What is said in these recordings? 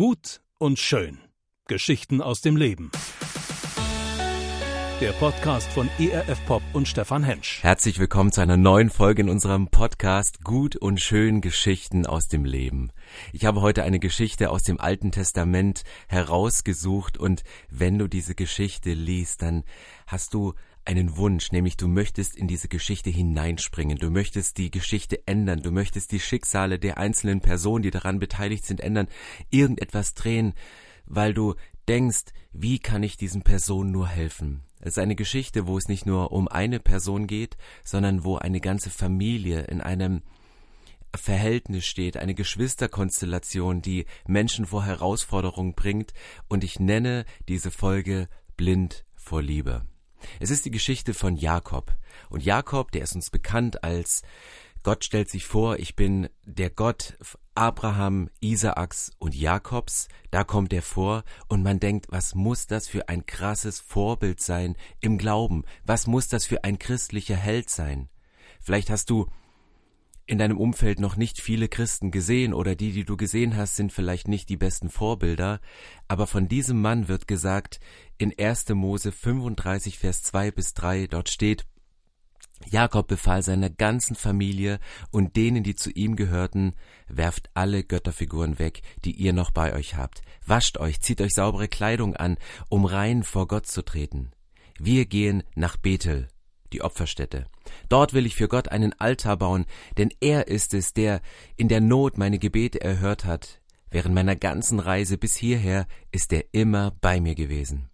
Gut und schön. Geschichten aus dem Leben. Der Podcast von ERF Pop und Stefan Hensch. Herzlich willkommen zu einer neuen Folge in unserem Podcast Gut und schön Geschichten aus dem Leben. Ich habe heute eine Geschichte aus dem Alten Testament herausgesucht und wenn du diese Geschichte liest, dann hast du einen Wunsch, nämlich du möchtest in diese Geschichte hineinspringen, du möchtest die Geschichte ändern, du möchtest die Schicksale der einzelnen Personen, die daran beteiligt sind, ändern, irgendetwas drehen, weil du denkst, wie kann ich diesen Personen nur helfen? Es ist eine Geschichte, wo es nicht nur um eine Person geht, sondern wo eine ganze Familie in einem Verhältnis steht, eine Geschwisterkonstellation, die Menschen vor Herausforderungen bringt, und ich nenne diese Folge Blind vor Liebe. Es ist die Geschichte von Jakob. Und Jakob, der ist uns bekannt als Gott stellt sich vor, ich bin der Gott Abraham, Isaaks und Jakobs, da kommt er vor und man denkt, was muss das für ein krasses Vorbild sein im Glauben? Was muss das für ein christlicher Held sein? Vielleicht hast du in deinem Umfeld noch nicht viele Christen gesehen oder die, die du gesehen hast, sind vielleicht nicht die besten Vorbilder, aber von diesem Mann wird gesagt in 1. Mose 35 Vers 2 bis 3, dort steht, Jakob befahl seiner ganzen Familie und denen, die zu ihm gehörten, werft alle Götterfiguren weg, die ihr noch bei euch habt. Wascht euch, zieht euch saubere Kleidung an, um rein vor Gott zu treten. Wir gehen nach Bethel, die Opferstätte. Dort will ich für Gott einen Altar bauen, denn er ist es, der in der Not meine Gebete erhört hat. Während meiner ganzen Reise bis hierher ist er immer bei mir gewesen.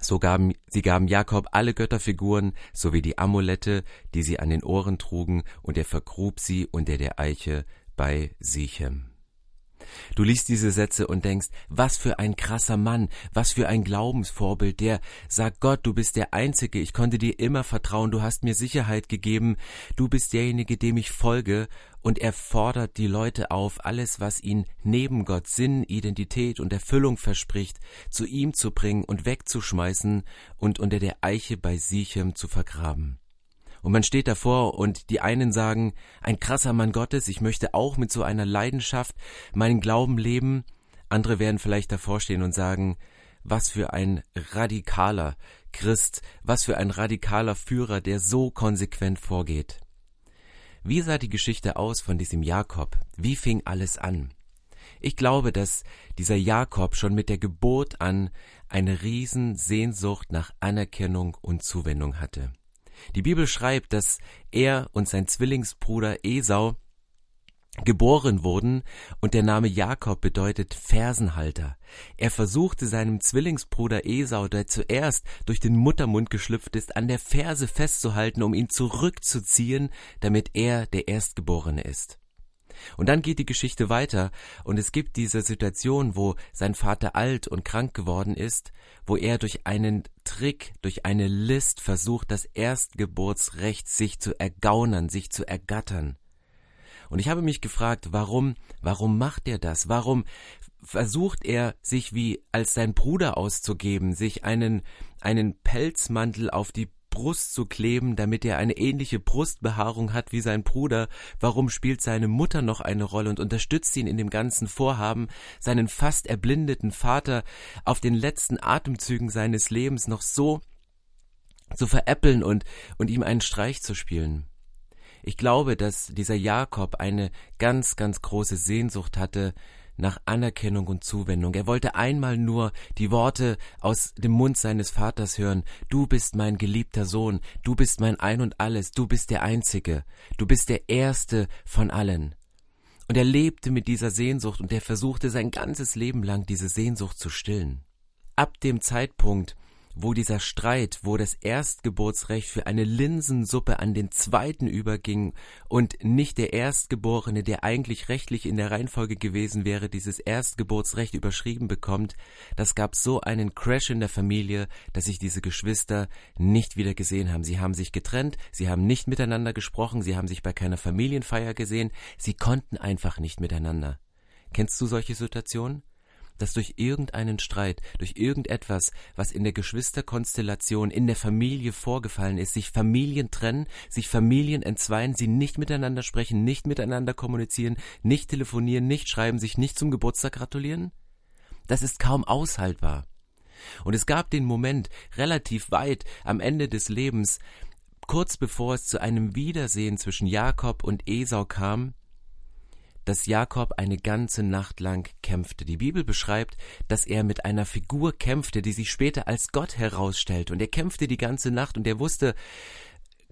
So gaben, sie gaben Jakob alle Götterfiguren sowie die Amulette, die sie an den Ohren trugen, und er vergrub sie unter der Eiche bei Sichem. Du liest diese Sätze und denkst, was für ein krasser Mann, was für ein Glaubensvorbild, der sagt Gott, du bist der Einzige, ich konnte dir immer vertrauen, du hast mir Sicherheit gegeben, du bist derjenige, dem ich folge, und er fordert die Leute auf, alles, was ihnen neben Gott Sinn, Identität und Erfüllung verspricht, zu ihm zu bringen und wegzuschmeißen und unter der Eiche bei Sichem zu vergraben. Und man steht davor und die einen sagen, ein krasser Mann Gottes, ich möchte auch mit so einer Leidenschaft meinen Glauben leben. Andere werden vielleicht davor stehen und sagen, was für ein radikaler Christ, was für ein radikaler Führer, der so konsequent vorgeht. Wie sah die Geschichte aus von diesem Jakob? Wie fing alles an? Ich glaube, dass dieser Jakob schon mit der Geburt an eine Riesensehnsucht nach Anerkennung und Zuwendung hatte. Die Bibel schreibt, dass er und sein Zwillingsbruder Esau geboren wurden und der Name Jakob bedeutet Fersenhalter. Er versuchte seinem Zwillingsbruder Esau, der zuerst durch den Muttermund geschlüpft ist, an der Ferse festzuhalten, um ihn zurückzuziehen, damit er der Erstgeborene ist. Und dann geht die Geschichte weiter und es gibt diese Situation, wo sein Vater alt und krank geworden ist, wo er durch einen Trick, durch eine List versucht, das Erstgeburtsrecht sich zu ergaunern, sich zu ergattern. Und ich habe mich gefragt, warum, warum macht er das? Warum versucht er, sich wie als sein Bruder auszugeben, sich einen, einen Pelzmantel auf die Brust zu kleben, damit er eine ähnliche Brustbehaarung hat wie sein Bruder? Warum spielt seine Mutter noch eine Rolle und unterstützt ihn in dem ganzen Vorhaben, seinen fast erblindeten Vater auf den letzten Atemzügen seines Lebens noch so zu veräppeln und, und ihm einen Streich zu spielen? Ich glaube, dass dieser Jakob eine ganz, ganz große Sehnsucht hatte nach Anerkennung und Zuwendung. Er wollte einmal nur die Worte aus dem Mund seines Vaters hören. Du bist mein geliebter Sohn, du bist mein Ein und alles, du bist der Einzige, du bist der Erste von allen. Und er lebte mit dieser Sehnsucht und er versuchte sein ganzes Leben lang diese Sehnsucht zu stillen. Ab dem Zeitpunkt, wo dieser Streit, wo das Erstgeburtsrecht für eine Linsensuppe an den zweiten überging und nicht der Erstgeborene, der eigentlich rechtlich in der Reihenfolge gewesen wäre, dieses Erstgeburtsrecht überschrieben bekommt, das gab so einen Crash in der Familie, dass sich diese Geschwister nicht wieder gesehen haben. Sie haben sich getrennt, sie haben nicht miteinander gesprochen, sie haben sich bei keiner Familienfeier gesehen, sie konnten einfach nicht miteinander. Kennst du solche Situationen? Dass durch irgendeinen Streit, durch irgendetwas, was in der Geschwisterkonstellation, in der Familie vorgefallen ist, sich Familien trennen, sich Familien entzweien, sie nicht miteinander sprechen, nicht miteinander kommunizieren, nicht telefonieren, nicht schreiben, sich nicht zum Geburtstag gratulieren? Das ist kaum aushaltbar. Und es gab den Moment relativ weit am Ende des Lebens, kurz bevor es zu einem Wiedersehen zwischen Jakob und Esau kam, dass Jakob eine ganze Nacht lang kämpfte. Die Bibel beschreibt, dass er mit einer Figur kämpfte, die sich später als Gott herausstellt. Und er kämpfte die ganze Nacht und er wusste,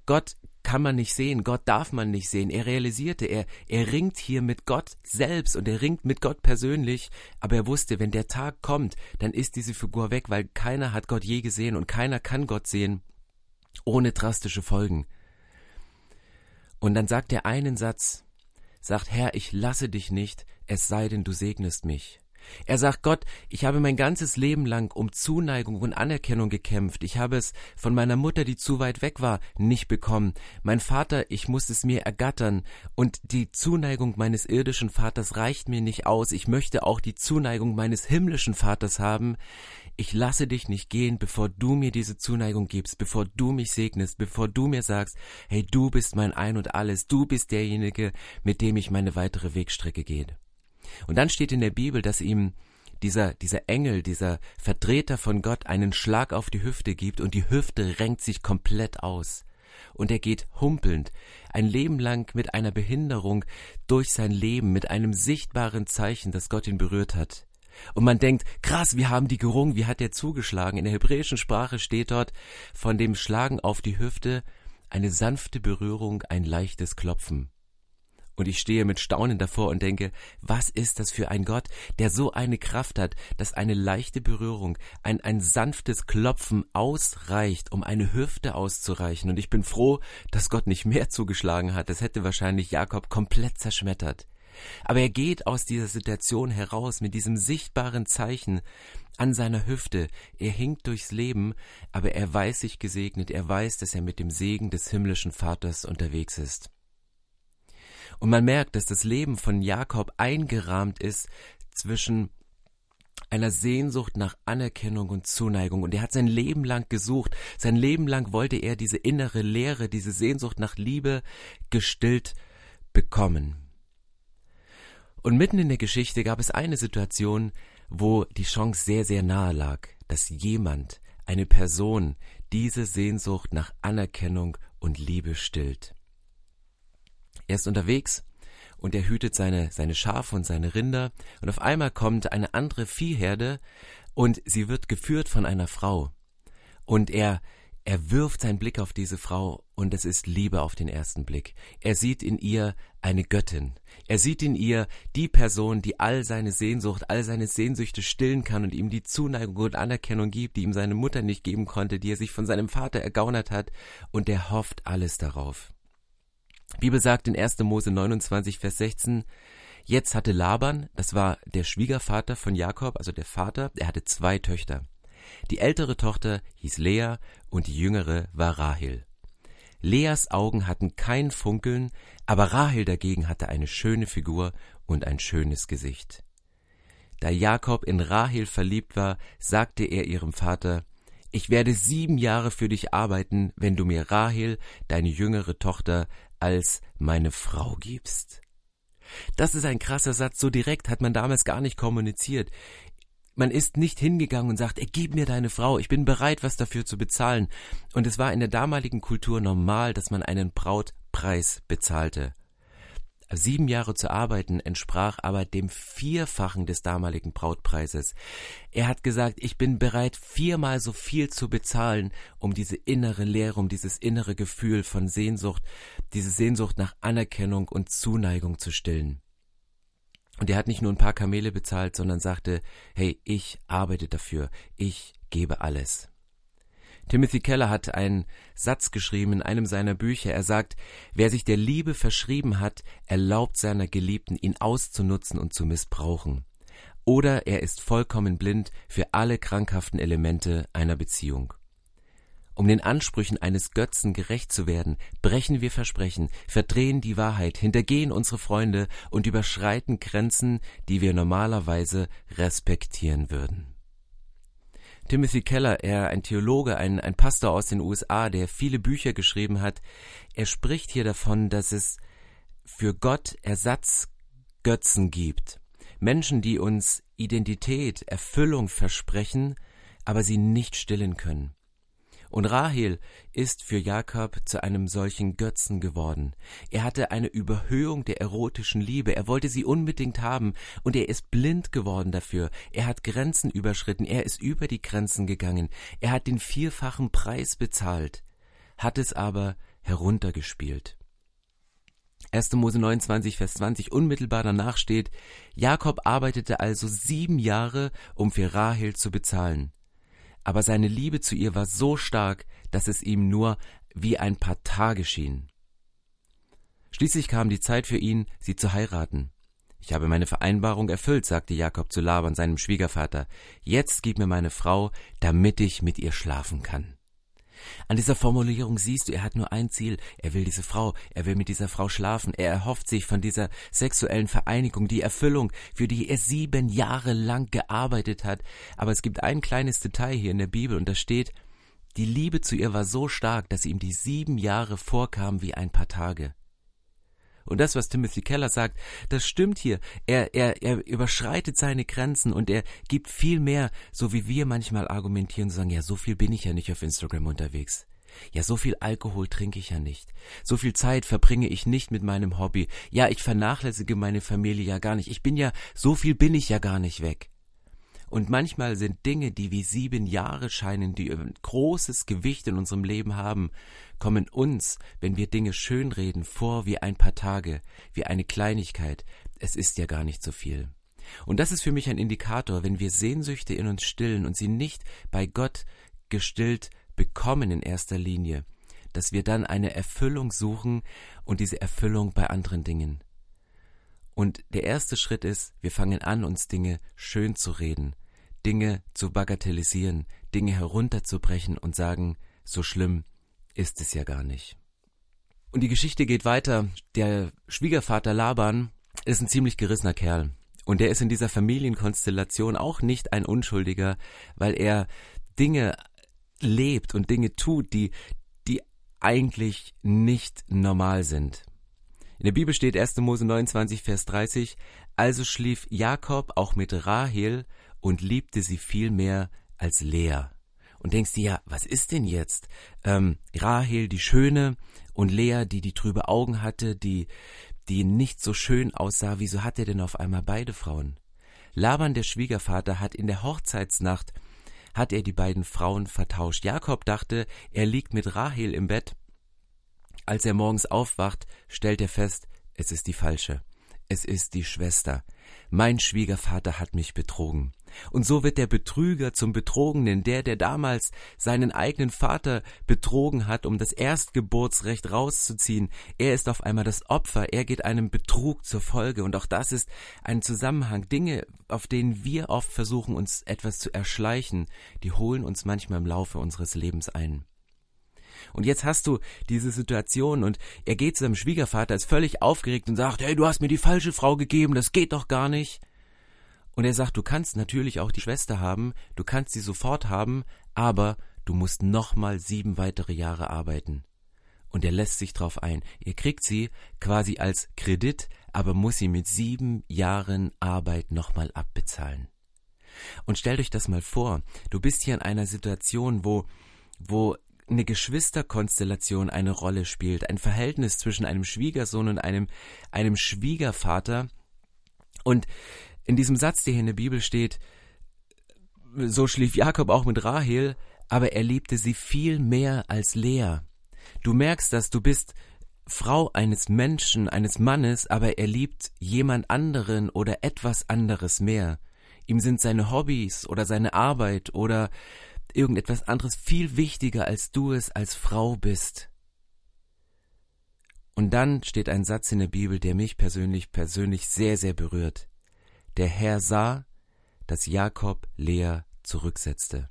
Gott kann man nicht sehen, Gott darf man nicht sehen. Er realisierte, er, er ringt hier mit Gott selbst und er ringt mit Gott persönlich, aber er wusste, wenn der Tag kommt, dann ist diese Figur weg, weil keiner hat Gott je gesehen und keiner kann Gott sehen, ohne drastische Folgen. Und dann sagt er einen Satz, sagt, Herr, ich lasse dich nicht, es sei denn, du segnest mich. Er sagt Gott, ich habe mein ganzes Leben lang um Zuneigung und Anerkennung gekämpft. Ich habe es von meiner Mutter, die zu weit weg war, nicht bekommen. Mein Vater, ich musste es mir ergattern. Und die Zuneigung meines irdischen Vaters reicht mir nicht aus. Ich möchte auch die Zuneigung meines himmlischen Vaters haben ich lasse dich nicht gehen, bevor du mir diese Zuneigung gibst, bevor du mich segnest, bevor du mir sagst, hey, du bist mein Ein und alles, du bist derjenige, mit dem ich meine weitere Wegstrecke gehe. Und dann steht in der Bibel, dass ihm dieser, dieser Engel, dieser Vertreter von Gott einen Schlag auf die Hüfte gibt und die Hüfte renkt sich komplett aus. Und er geht humpelnd, ein Leben lang mit einer Behinderung durch sein Leben, mit einem sichtbaren Zeichen, das Gott ihn berührt hat. Und man denkt, krass, wie haben die gerungen, wie hat der zugeschlagen? In der hebräischen Sprache steht dort von dem Schlagen auf die Hüfte eine sanfte Berührung, ein leichtes Klopfen. Und ich stehe mit Staunen davor und denke, was ist das für ein Gott, der so eine Kraft hat, dass eine leichte Berührung, ein, ein sanftes Klopfen ausreicht, um eine Hüfte auszureichen. Und ich bin froh, dass Gott nicht mehr zugeschlagen hat. Das hätte wahrscheinlich Jakob komplett zerschmettert. Aber er geht aus dieser Situation heraus mit diesem sichtbaren Zeichen an seiner Hüfte. Er hinkt durchs Leben, aber er weiß sich gesegnet, er weiß, dass er mit dem Segen des himmlischen Vaters unterwegs ist. Und man merkt, dass das Leben von Jakob eingerahmt ist zwischen einer Sehnsucht nach Anerkennung und Zuneigung. Und er hat sein Leben lang gesucht. Sein Leben lang wollte er diese innere Leere, diese Sehnsucht nach Liebe gestillt bekommen. Und mitten in der Geschichte gab es eine Situation, wo die Chance sehr, sehr nahe lag, dass jemand, eine Person, diese Sehnsucht nach Anerkennung und Liebe stillt. Er ist unterwegs und er hütet seine, seine Schafe und seine Rinder und auf einmal kommt eine andere Viehherde und sie wird geführt von einer Frau. Und er er wirft seinen Blick auf diese Frau und es ist Liebe auf den ersten Blick. Er sieht in ihr eine Göttin. Er sieht in ihr die Person, die all seine Sehnsucht, all seine Sehnsüchte stillen kann und ihm die Zuneigung und Anerkennung gibt, die ihm seine Mutter nicht geben konnte, die er sich von seinem Vater ergaunert hat, und er hofft alles darauf. Bibel sagt in 1. Mose 29, Vers 16, Jetzt hatte Laban, das war der Schwiegervater von Jakob, also der Vater, er hatte zwei Töchter. Die ältere Tochter hieß Lea und die jüngere war Rahel. Leas Augen hatten kein Funkeln, aber Rahel dagegen hatte eine schöne Figur und ein schönes Gesicht. Da Jakob in Rahel verliebt war, sagte er ihrem Vater, ich werde sieben Jahre für dich arbeiten, wenn du mir Rahel, deine jüngere Tochter, als meine Frau gibst. Das ist ein krasser Satz, so direkt hat man damals gar nicht kommuniziert. Man ist nicht hingegangen und sagt, ey, gib mir deine Frau, ich bin bereit, was dafür zu bezahlen. Und es war in der damaligen Kultur normal, dass man einen Brautpreis bezahlte. Sieben Jahre zu arbeiten entsprach aber dem Vierfachen des damaligen Brautpreises. Er hat gesagt, ich bin bereit, viermal so viel zu bezahlen, um diese innere Leere, um dieses innere Gefühl von Sehnsucht, diese Sehnsucht nach Anerkennung und Zuneigung zu stillen. Und er hat nicht nur ein paar Kamele bezahlt, sondern sagte, hey, ich arbeite dafür, ich gebe alles. Timothy Keller hat einen Satz geschrieben in einem seiner Bücher. Er sagt, wer sich der Liebe verschrieben hat, erlaubt seiner Geliebten, ihn auszunutzen und zu missbrauchen. Oder er ist vollkommen blind für alle krankhaften Elemente einer Beziehung. Um den Ansprüchen eines Götzen gerecht zu werden, brechen wir Versprechen, verdrehen die Wahrheit, hintergehen unsere Freunde und überschreiten Grenzen, die wir normalerweise respektieren würden. Timothy Keller, er ein Theologe, ein, ein Pastor aus den USA, der viele Bücher geschrieben hat, er spricht hier davon, dass es für Gott Ersatzgötzen gibt. Menschen, die uns Identität, Erfüllung versprechen, aber sie nicht stillen können. Und Rahel ist für Jakob zu einem solchen Götzen geworden. Er hatte eine Überhöhung der erotischen Liebe, er wollte sie unbedingt haben, und er ist blind geworden dafür. Er hat Grenzen überschritten, er ist über die Grenzen gegangen, er hat den vierfachen Preis bezahlt, hat es aber heruntergespielt. 1. Mose 29, Vers 20 unmittelbar danach steht, Jakob arbeitete also sieben Jahre, um für Rahel zu bezahlen aber seine Liebe zu ihr war so stark, dass es ihm nur wie ein paar Tage schien. Schließlich kam die Zeit für ihn, sie zu heiraten. Ich habe meine Vereinbarung erfüllt, sagte Jakob zu Laban, seinem Schwiegervater. Jetzt gib mir meine Frau, damit ich mit ihr schlafen kann. An dieser Formulierung siehst du, er hat nur ein Ziel. Er will diese Frau, er will mit dieser Frau schlafen. Er erhofft sich von dieser sexuellen Vereinigung die Erfüllung, für die er sieben Jahre lang gearbeitet hat. Aber es gibt ein kleines Detail hier in der Bibel und da steht, die Liebe zu ihr war so stark, dass ihm die sieben Jahre vorkamen wie ein paar Tage. Und das, was Timothy Keller sagt, das stimmt hier. Er, er, er überschreitet seine Grenzen und er gibt viel mehr, so wie wir manchmal argumentieren und sagen, ja, so viel bin ich ja nicht auf Instagram unterwegs. Ja, so viel Alkohol trinke ich ja nicht. So viel Zeit verbringe ich nicht mit meinem Hobby. Ja, ich vernachlässige meine Familie ja gar nicht. Ich bin ja, so viel bin ich ja gar nicht weg. Und manchmal sind Dinge, die wie sieben Jahre scheinen, die ein großes Gewicht in unserem Leben haben, kommen uns, wenn wir Dinge schönreden, vor wie ein paar Tage, wie eine Kleinigkeit. Es ist ja gar nicht so viel. Und das ist für mich ein Indikator, wenn wir Sehnsüchte in uns stillen und sie nicht bei Gott gestillt bekommen in erster Linie, dass wir dann eine Erfüllung suchen und diese Erfüllung bei anderen Dingen. Und der erste Schritt ist, wir fangen an, uns Dinge schön zu reden, Dinge zu bagatellisieren, Dinge herunterzubrechen und sagen, so schlimm ist es ja gar nicht. Und die Geschichte geht weiter. Der Schwiegervater Laban ist ein ziemlich gerissener Kerl. Und der ist in dieser Familienkonstellation auch nicht ein Unschuldiger, weil er Dinge lebt und Dinge tut, die, die eigentlich nicht normal sind. In der Bibel steht 1. Mose 29, Vers 30, also schlief Jakob auch mit Rahel und liebte sie viel mehr als Lea. Und denkst dir, ja, was ist denn jetzt? Ähm, Rahel, die Schöne, und Lea, die die trübe Augen hatte, die, die nicht so schön aussah, wieso hat er denn auf einmal beide Frauen? Laban, der Schwiegervater, hat in der Hochzeitsnacht hat er die beiden Frauen vertauscht. Jakob dachte, er liegt mit Rahel im Bett als er morgens aufwacht, stellt er fest, es ist die falsche. Es ist die Schwester. Mein Schwiegervater hat mich betrogen. Und so wird der Betrüger zum Betrogenen, der, der damals seinen eigenen Vater betrogen hat, um das Erstgeburtsrecht rauszuziehen. Er ist auf einmal das Opfer, er geht einem Betrug zur Folge. Und auch das ist ein Zusammenhang. Dinge, auf denen wir oft versuchen, uns etwas zu erschleichen, die holen uns manchmal im Laufe unseres Lebens ein. Und jetzt hast du diese Situation und er geht zu seinem Schwiegervater, ist völlig aufgeregt und sagt, hey, du hast mir die falsche Frau gegeben, das geht doch gar nicht. Und er sagt, du kannst natürlich auch die Schwester haben, du kannst sie sofort haben, aber du musst nochmal sieben weitere Jahre arbeiten. Und er lässt sich drauf ein. Er kriegt sie quasi als Kredit, aber muss sie mit sieben Jahren Arbeit nochmal abbezahlen. Und stellt euch das mal vor, du bist hier in einer Situation, wo, wo eine Geschwisterkonstellation eine Rolle spielt, ein Verhältnis zwischen einem Schwiegersohn und einem, einem Schwiegervater. Und in diesem Satz, der hier in der Bibel steht, so schlief Jakob auch mit Rahel, aber er liebte sie viel mehr als Lea. Du merkst, dass du bist Frau eines Menschen, eines Mannes, aber er liebt jemand anderen oder etwas anderes mehr. Ihm sind seine Hobbys oder seine Arbeit oder irgendetwas anderes viel wichtiger, als du es als Frau bist. Und dann steht ein Satz in der Bibel, der mich persönlich, persönlich sehr, sehr berührt. Der Herr sah, dass Jakob Lea zurücksetzte.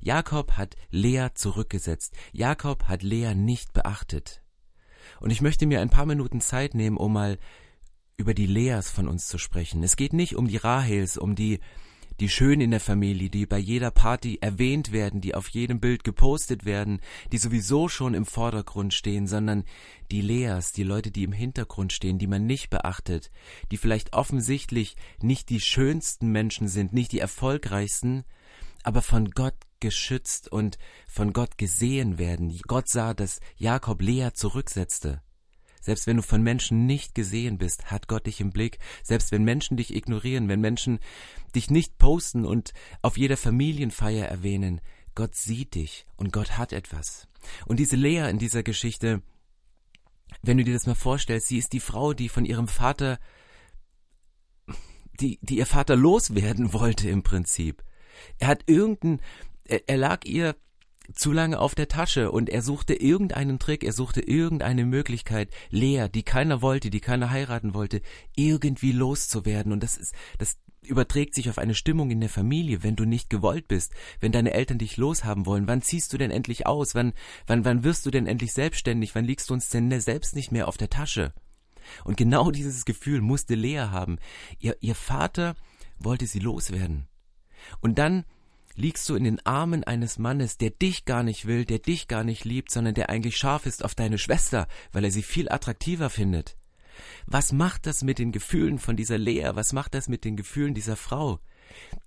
Jakob hat Lea zurückgesetzt. Jakob hat Lea nicht beachtet. Und ich möchte mir ein paar Minuten Zeit nehmen, um mal über die Leas von uns zu sprechen. Es geht nicht um die Rahels, um die die schön in der Familie, die bei jeder Party erwähnt werden, die auf jedem Bild gepostet werden, die sowieso schon im Vordergrund stehen, sondern die Leas, die Leute, die im Hintergrund stehen, die man nicht beachtet, die vielleicht offensichtlich nicht die schönsten Menschen sind, nicht die erfolgreichsten, aber von Gott geschützt und von Gott gesehen werden. Gott sah, dass Jakob Lea zurücksetzte. Selbst wenn du von Menschen nicht gesehen bist, hat Gott dich im Blick. Selbst wenn Menschen dich ignorieren, wenn Menschen dich nicht posten und auf jeder Familienfeier erwähnen, Gott sieht dich und Gott hat etwas. Und diese Lea in dieser Geschichte, wenn du dir das mal vorstellst, sie ist die Frau, die von ihrem Vater, die, die ihr Vater loswerden wollte im Prinzip. Er hat irgendein, er, er lag ihr zu lange auf der Tasche und er suchte irgendeinen Trick, er suchte irgendeine Möglichkeit, Lea, die keiner wollte, die keiner heiraten wollte, irgendwie loszuwerden und das ist, das überträgt sich auf eine Stimmung in der Familie, wenn du nicht gewollt bist, wenn deine Eltern dich loshaben wollen, wann ziehst du denn endlich aus, wann, wann, wann wirst du denn endlich selbstständig, wann liegst du uns denn selbst nicht mehr auf der Tasche? Und genau dieses Gefühl musste Lea haben. Ihr, ihr Vater wollte sie loswerden. Und dann liegst du in den Armen eines Mannes, der dich gar nicht will, der dich gar nicht liebt, sondern der eigentlich scharf ist auf deine Schwester, weil er sie viel attraktiver findet. Was macht das mit den Gefühlen von dieser Lea? Was macht das mit den Gefühlen dieser Frau?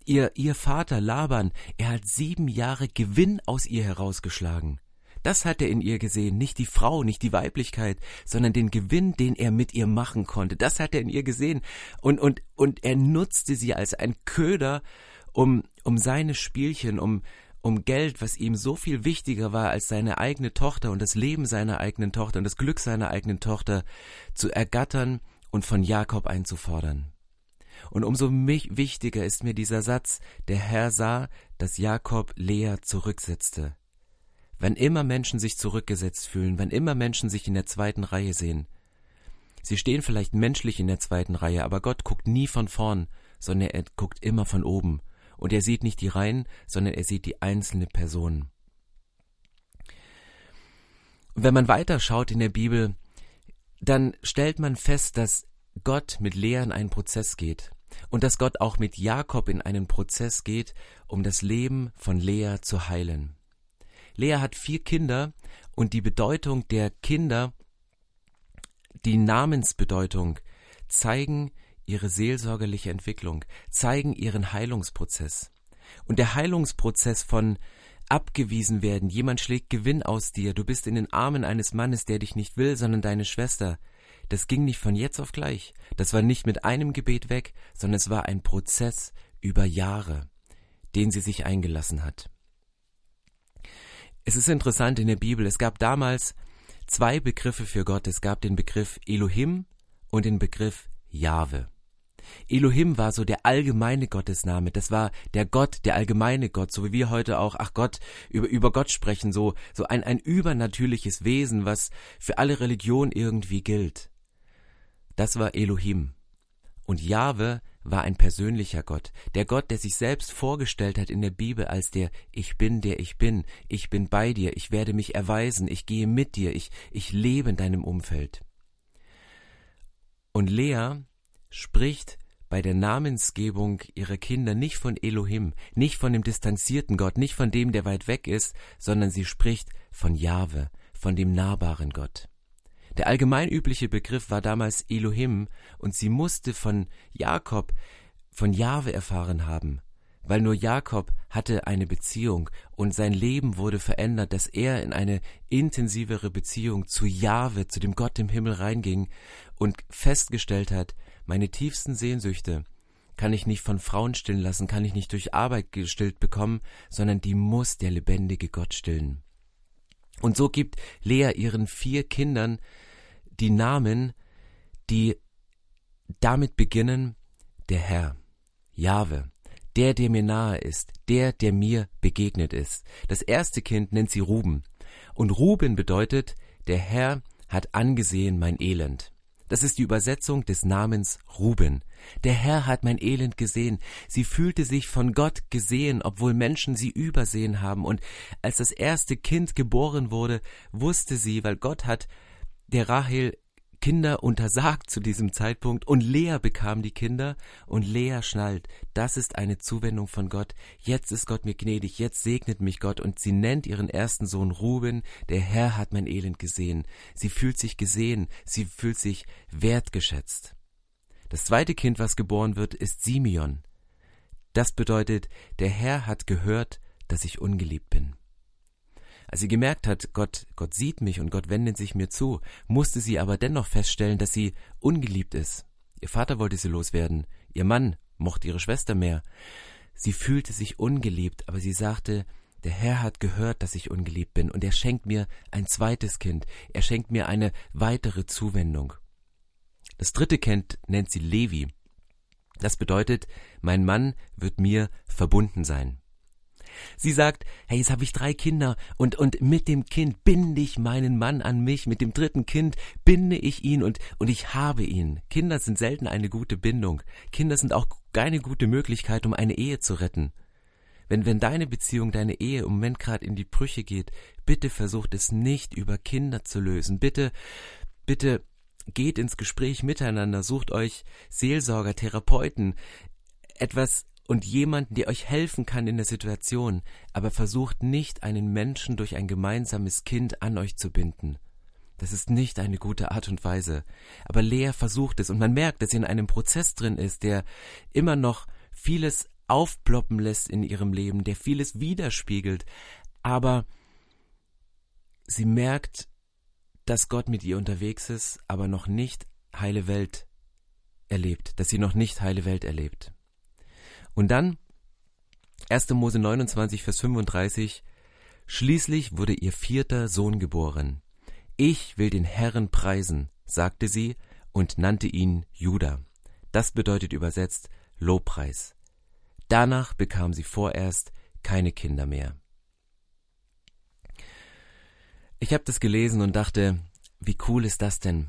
Ihr, ihr Vater Laban, er hat sieben Jahre Gewinn aus ihr herausgeschlagen. Das hat er in ihr gesehen, nicht die Frau, nicht die Weiblichkeit, sondern den Gewinn, den er mit ihr machen konnte. Das hat er in ihr gesehen. Und, und, und er nutzte sie als ein Köder, um, um seine Spielchen, um, um Geld, was ihm so viel wichtiger war als seine eigene Tochter und das Leben seiner eigenen Tochter und das Glück seiner eigenen Tochter zu ergattern und von Jakob einzufordern. Und umso wichtiger ist mir dieser Satz, der Herr sah, dass Jakob Lea zurücksetzte. Wann immer Menschen sich zurückgesetzt fühlen, wann immer Menschen sich in der zweiten Reihe sehen, sie stehen vielleicht menschlich in der zweiten Reihe, aber Gott guckt nie von vorn, sondern er guckt immer von oben und er sieht nicht die Reihen, sondern er sieht die einzelne Person. Und wenn man weiter schaut in der Bibel, dann stellt man fest, dass Gott mit Lea in einen Prozess geht und dass Gott auch mit Jakob in einen Prozess geht, um das Leben von Lea zu heilen. Lea hat vier Kinder und die Bedeutung der Kinder, die Namensbedeutung, zeigen, ihre seelsorgerliche Entwicklung, zeigen ihren Heilungsprozess. Und der Heilungsprozess von abgewiesen werden, jemand schlägt Gewinn aus dir, du bist in den Armen eines Mannes, der dich nicht will, sondern deine Schwester, das ging nicht von jetzt auf gleich, das war nicht mit einem Gebet weg, sondern es war ein Prozess über Jahre, den sie sich eingelassen hat. Es ist interessant in der Bibel, es gab damals zwei Begriffe für Gott, es gab den Begriff Elohim und den Begriff Jahwe. Elohim war so der allgemeine Gottesname, das war der Gott, der allgemeine Gott, so wie wir heute auch, ach Gott, über, über Gott sprechen, so, so ein, ein übernatürliches Wesen, was für alle Religionen irgendwie gilt. Das war Elohim. Und Jahwe war ein persönlicher Gott, der Gott, der sich selbst vorgestellt hat in der Bibel als der Ich bin, der ich bin, ich bin bei dir, ich werde mich erweisen, ich gehe mit dir, ich, ich lebe in deinem Umfeld. Und Lea spricht bei der Namensgebung ihrer Kinder nicht von Elohim, nicht von dem distanzierten Gott, nicht von dem, der weit weg ist, sondern sie spricht von Jahwe, von dem nahbaren Gott. Der allgemein übliche Begriff war damals Elohim und sie musste von Jakob, von Jahwe erfahren haben, weil nur Jakob hatte eine Beziehung und sein Leben wurde verändert, dass er in eine intensivere Beziehung zu Jahwe, zu dem Gott im Himmel reinging und festgestellt hat, meine tiefsten Sehnsüchte kann ich nicht von Frauen stillen lassen, kann ich nicht durch Arbeit gestillt bekommen, sondern die muss der lebendige Gott stillen. Und so gibt Lea ihren vier Kindern die Namen, die damit beginnen, der Herr, Jahwe, der, der mir nahe ist, der, der mir begegnet ist. Das erste Kind nennt sie Ruben. Und Ruben bedeutet, der Herr hat angesehen mein Elend. Das ist die Übersetzung des Namens Ruben. Der Herr hat mein Elend gesehen. Sie fühlte sich von Gott gesehen, obwohl Menschen sie übersehen haben. Und als das erste Kind geboren wurde, wusste sie, weil Gott hat der Rahel Kinder untersagt zu diesem Zeitpunkt und Lea bekam die Kinder und Lea schnallt, das ist eine Zuwendung von Gott, jetzt ist Gott mir gnädig, jetzt segnet mich Gott und sie nennt ihren ersten Sohn Ruben, der Herr hat mein Elend gesehen. Sie fühlt sich gesehen, sie fühlt sich wertgeschätzt. Das zweite Kind, was geboren wird, ist Simeon. Das bedeutet, der Herr hat gehört, dass ich ungeliebt bin. Als sie gemerkt hat, Gott, Gott sieht mich und Gott wendet sich mir zu, musste sie aber dennoch feststellen, dass sie ungeliebt ist. Ihr Vater wollte sie loswerden, ihr Mann mochte ihre Schwester mehr. Sie fühlte sich ungeliebt, aber sie sagte, der Herr hat gehört, dass ich ungeliebt bin, und er schenkt mir ein zweites Kind, er schenkt mir eine weitere Zuwendung. Das dritte Kind nennt sie Levi. Das bedeutet, mein Mann wird mir verbunden sein. Sie sagt, hey, jetzt habe ich drei Kinder und, und mit dem Kind binde ich meinen Mann an mich, mit dem dritten Kind binde ich ihn und, und ich habe ihn. Kinder sind selten eine gute Bindung. Kinder sind auch keine gute Möglichkeit, um eine Ehe zu retten. Wenn, wenn deine Beziehung, deine Ehe im Moment gerade in die Brüche geht, bitte versucht es nicht über Kinder zu lösen. Bitte, bitte geht ins Gespräch miteinander, sucht euch Seelsorger, Therapeuten, etwas und jemanden, der euch helfen kann in der Situation, aber versucht nicht einen Menschen durch ein gemeinsames Kind an euch zu binden. Das ist nicht eine gute Art und Weise. Aber Lea versucht es und man merkt, dass sie in einem Prozess drin ist, der immer noch vieles aufploppen lässt in ihrem Leben, der vieles widerspiegelt, aber sie merkt, dass Gott mit ihr unterwegs ist, aber noch nicht heile Welt erlebt, dass sie noch nicht heile Welt erlebt. Und dann 1. Mose 29, Vers 35 Schließlich wurde ihr vierter Sohn geboren. Ich will den Herrn preisen, sagte sie und nannte ihn Judah. Das bedeutet übersetzt Lobpreis. Danach bekam sie vorerst keine Kinder mehr. Ich habe das gelesen und dachte, wie cool ist das denn?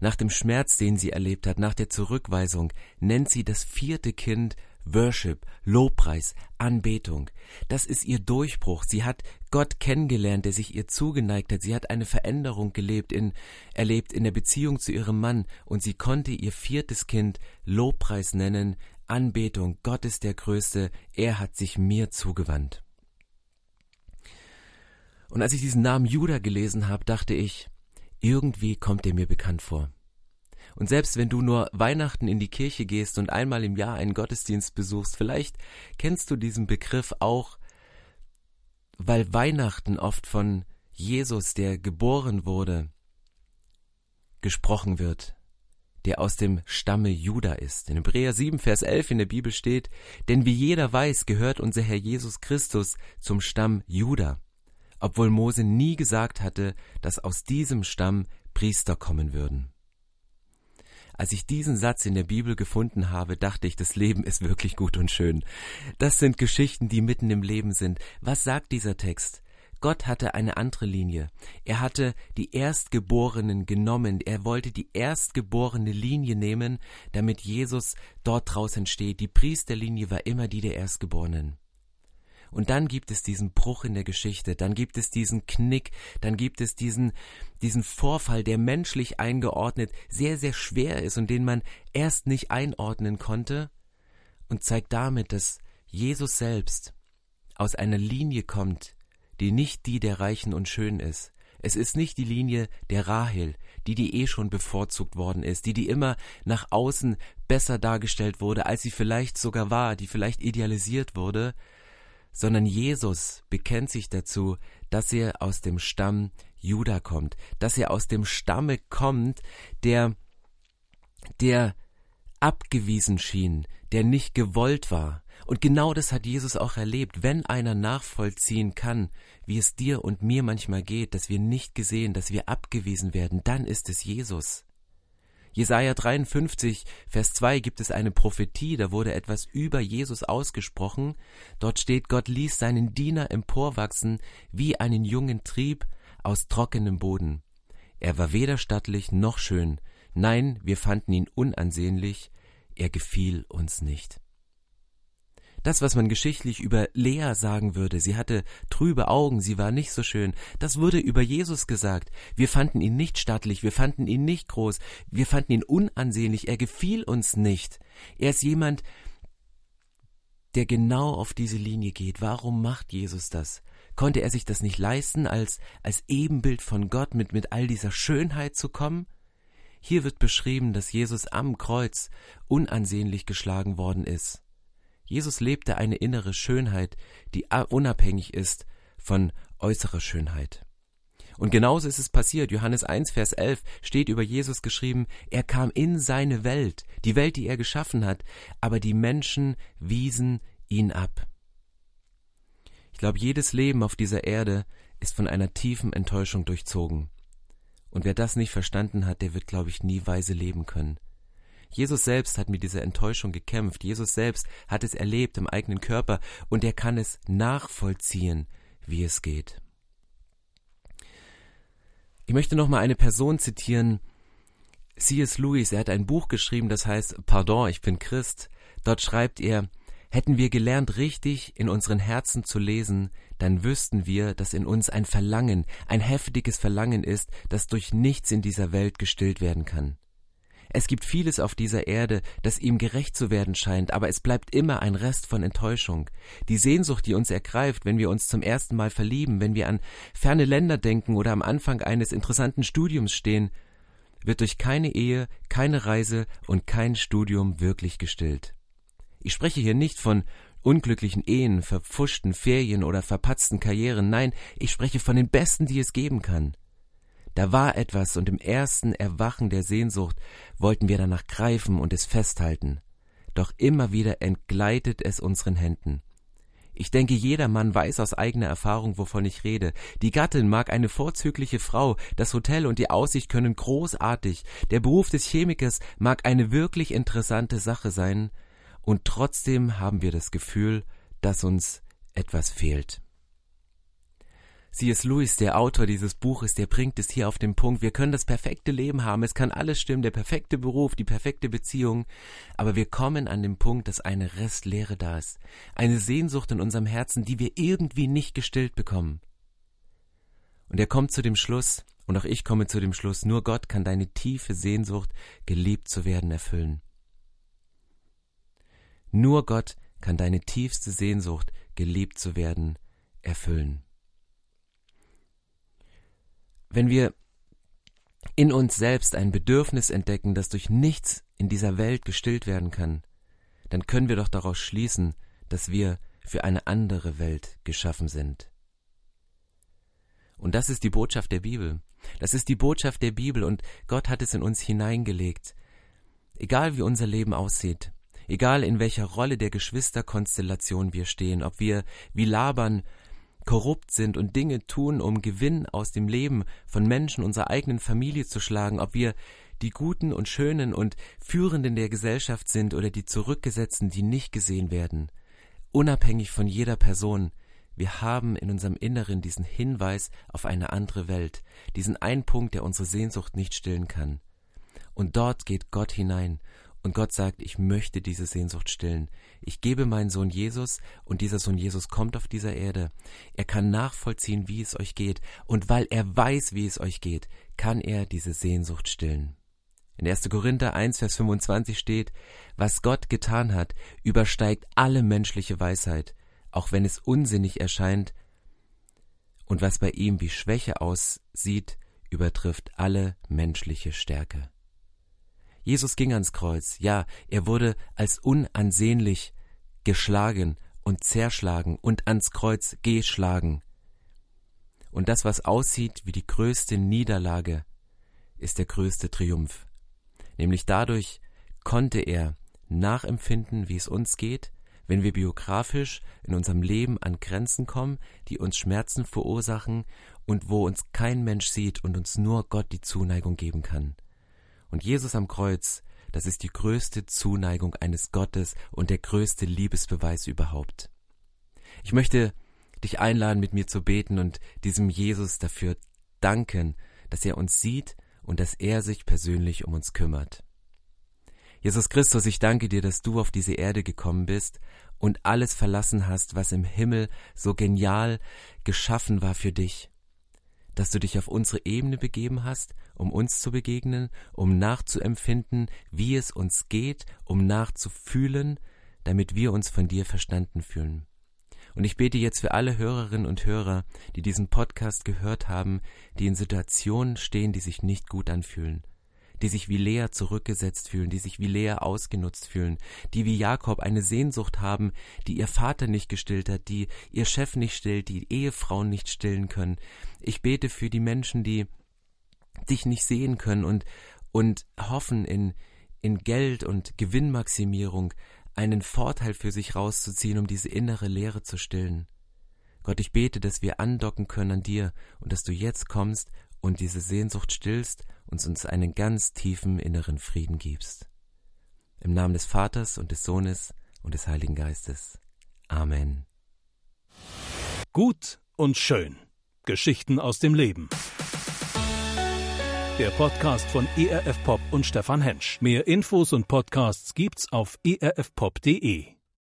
Nach dem Schmerz, den sie erlebt hat, nach der Zurückweisung, nennt sie das vierte Kind Worship, Lobpreis, Anbetung. Das ist ihr Durchbruch. Sie hat Gott kennengelernt, der sich ihr zugeneigt hat. Sie hat eine Veränderung gelebt in, erlebt in der Beziehung zu ihrem Mann und sie konnte ihr viertes Kind Lobpreis nennen, Anbetung. Gott ist der Größte. Er hat sich mir zugewandt. Und als ich diesen Namen Judah gelesen habe, dachte ich, irgendwie kommt er mir bekannt vor. Und selbst wenn du nur Weihnachten in die Kirche gehst und einmal im Jahr einen Gottesdienst besuchst, vielleicht kennst du diesen Begriff auch, weil Weihnachten oft von Jesus, der geboren wurde, gesprochen wird, der aus dem Stamme Juda ist. In Hebräer 7, Vers 11 in der Bibel steht, denn wie jeder weiß, gehört unser Herr Jesus Christus zum Stamm Juda, obwohl Mose nie gesagt hatte, dass aus diesem Stamm Priester kommen würden. Als ich diesen Satz in der Bibel gefunden habe, dachte ich, das Leben ist wirklich gut und schön. Das sind Geschichten, die mitten im Leben sind. Was sagt dieser Text? Gott hatte eine andere Linie. Er hatte die Erstgeborenen genommen. Er wollte die erstgeborene Linie nehmen, damit Jesus dort draußen steht. Die Priesterlinie war immer die der Erstgeborenen. Und dann gibt es diesen Bruch in der Geschichte, dann gibt es diesen Knick, dann gibt es diesen, diesen Vorfall, der menschlich eingeordnet sehr, sehr schwer ist und den man erst nicht einordnen konnte und zeigt damit, dass Jesus selbst aus einer Linie kommt, die nicht die der Reichen und Schön ist. Es ist nicht die Linie der Rahel, die die eh schon bevorzugt worden ist, die die immer nach außen besser dargestellt wurde, als sie vielleicht sogar war, die vielleicht idealisiert wurde, sondern Jesus bekennt sich dazu, dass er aus dem Stamm Juda kommt, dass er aus dem Stamme kommt, der, der abgewiesen schien, der nicht gewollt war. Und genau das hat Jesus auch erlebt. Wenn einer nachvollziehen kann, wie es dir und mir manchmal geht, dass wir nicht gesehen, dass wir abgewiesen werden, dann ist es Jesus. Jesaja 53, Vers 2 gibt es eine Prophetie, da wurde etwas über Jesus ausgesprochen. Dort steht, Gott ließ seinen Diener emporwachsen wie einen jungen Trieb aus trockenem Boden. Er war weder stattlich noch schön. Nein, wir fanden ihn unansehnlich. er gefiel uns nicht. Das, was man geschichtlich über Lea sagen würde, sie hatte trübe Augen, sie war nicht so schön, das wurde über Jesus gesagt. Wir fanden ihn nicht stattlich, wir fanden ihn nicht groß, wir fanden ihn unansehnlich, er gefiel uns nicht. Er ist jemand, der genau auf diese Linie geht. Warum macht Jesus das? Konnte er sich das nicht leisten, als, als Ebenbild von Gott mit, mit all dieser Schönheit zu kommen? Hier wird beschrieben, dass Jesus am Kreuz unansehnlich geschlagen worden ist. Jesus lebte eine innere Schönheit, die unabhängig ist von äußerer Schönheit. Und genauso ist es passiert. Johannes 1, Vers 11 steht über Jesus geschrieben, er kam in seine Welt, die Welt, die er geschaffen hat, aber die Menschen wiesen ihn ab. Ich glaube, jedes Leben auf dieser Erde ist von einer tiefen Enttäuschung durchzogen. Und wer das nicht verstanden hat, der wird, glaube ich, nie weise leben können. Jesus selbst hat mit dieser Enttäuschung gekämpft. Jesus selbst hat es erlebt im eigenen Körper und er kann es nachvollziehen, wie es geht. Ich möchte noch mal eine Person zitieren. C.S. Lewis, er hat ein Buch geschrieben, das heißt Pardon, ich bin Christ. Dort schreibt er, Hätten wir gelernt, richtig in unseren Herzen zu lesen, dann wüssten wir, dass in uns ein Verlangen, ein heftiges Verlangen ist, das durch nichts in dieser Welt gestillt werden kann. Es gibt vieles auf dieser Erde, das ihm gerecht zu werden scheint, aber es bleibt immer ein Rest von Enttäuschung. Die Sehnsucht, die uns ergreift, wenn wir uns zum ersten Mal verlieben, wenn wir an ferne Länder denken oder am Anfang eines interessanten Studiums stehen, wird durch keine Ehe, keine Reise und kein Studium wirklich gestillt. Ich spreche hier nicht von unglücklichen Ehen, verpfuschten Ferien oder verpatzten Karrieren, nein, ich spreche von den besten, die es geben kann. Da war etwas, und im ersten Erwachen der Sehnsucht wollten wir danach greifen und es festhalten. Doch immer wieder entgleitet es unseren Händen. Ich denke, jeder Mann weiß aus eigener Erfahrung, wovon ich rede. Die Gattin mag eine vorzügliche Frau, das Hotel und die Aussicht können großartig, der Beruf des Chemikers mag eine wirklich interessante Sache sein, und trotzdem haben wir das Gefühl, dass uns etwas fehlt. C.S. Lewis, der Autor dieses Buches, der bringt es hier auf den Punkt. Wir können das perfekte Leben haben, es kann alles stimmen, der perfekte Beruf, die perfekte Beziehung, aber wir kommen an den Punkt, dass eine Restlehre da ist, eine Sehnsucht in unserem Herzen, die wir irgendwie nicht gestillt bekommen. Und er kommt zu dem Schluss, und auch ich komme zu dem Schluss, nur Gott kann deine tiefe Sehnsucht, geliebt zu werden, erfüllen. Nur Gott kann deine tiefste Sehnsucht, geliebt zu werden, erfüllen. Wenn wir in uns selbst ein Bedürfnis entdecken, das durch nichts in dieser Welt gestillt werden kann, dann können wir doch daraus schließen, dass wir für eine andere Welt geschaffen sind. Und das ist die Botschaft der Bibel. Das ist die Botschaft der Bibel und Gott hat es in uns hineingelegt. Egal wie unser Leben aussieht, egal in welcher Rolle der Geschwisterkonstellation wir stehen, ob wir wie Labern korrupt sind und Dinge tun, um Gewinn aus dem Leben von Menschen unserer eigenen Familie zu schlagen, ob wir die Guten und Schönen und Führenden der Gesellschaft sind oder die Zurückgesetzten, die nicht gesehen werden, unabhängig von jeder Person, wir haben in unserem Inneren diesen Hinweis auf eine andere Welt, diesen einen Punkt, der unsere Sehnsucht nicht stillen kann. Und dort geht Gott hinein und Gott sagt, ich möchte diese Sehnsucht stillen. Ich gebe meinen Sohn Jesus und dieser Sohn Jesus kommt auf dieser Erde. Er kann nachvollziehen, wie es euch geht. Und weil er weiß, wie es euch geht, kann er diese Sehnsucht stillen. In 1. Korinther 1, Vers 25 steht, was Gott getan hat, übersteigt alle menschliche Weisheit, auch wenn es unsinnig erscheint, und was bei ihm wie Schwäche aussieht, übertrifft alle menschliche Stärke. Jesus ging ans Kreuz, ja, er wurde als unansehnlich geschlagen und zerschlagen und ans Kreuz geschlagen. Und das, was aussieht wie die größte Niederlage, ist der größte Triumph. Nämlich dadurch konnte er nachempfinden, wie es uns geht, wenn wir biografisch in unserem Leben an Grenzen kommen, die uns Schmerzen verursachen und wo uns kein Mensch sieht und uns nur Gott die Zuneigung geben kann. Und Jesus am Kreuz, das ist die größte Zuneigung eines Gottes und der größte Liebesbeweis überhaupt. Ich möchte dich einladen, mit mir zu beten und diesem Jesus dafür danken, dass er uns sieht und dass er sich persönlich um uns kümmert. Jesus Christus, ich danke dir, dass du auf diese Erde gekommen bist und alles verlassen hast, was im Himmel so genial geschaffen war für dich. Dass du dich auf unsere Ebene begeben hast, um uns zu begegnen, um nachzuempfinden, wie es uns geht, um nachzufühlen, damit wir uns von dir verstanden fühlen. Und ich bete jetzt für alle Hörerinnen und Hörer, die diesen Podcast gehört haben, die in Situationen stehen, die sich nicht gut anfühlen, die sich wie Lea zurückgesetzt fühlen, die sich wie Lea ausgenutzt fühlen, die wie Jakob eine Sehnsucht haben, die ihr Vater nicht gestillt hat, die ihr Chef nicht stillt, die Ehefrauen nicht stillen können. Ich bete für die Menschen, die dich nicht sehen können und, und hoffen in, in Geld und Gewinnmaximierung, einen Vorteil für sich rauszuziehen, um diese innere Leere zu stillen. Gott, ich bete, dass wir andocken können an dir und dass du jetzt kommst und diese Sehnsucht stillst und uns einen ganz tiefen inneren Frieden gibst. Im Namen des Vaters und des Sohnes und des Heiligen Geistes. Amen. Gut und schön. Geschichten aus dem Leben. Der Podcast von ERF Pop und Stefan Hensch. Mehr Infos und Podcasts gibt's auf erfpop.de.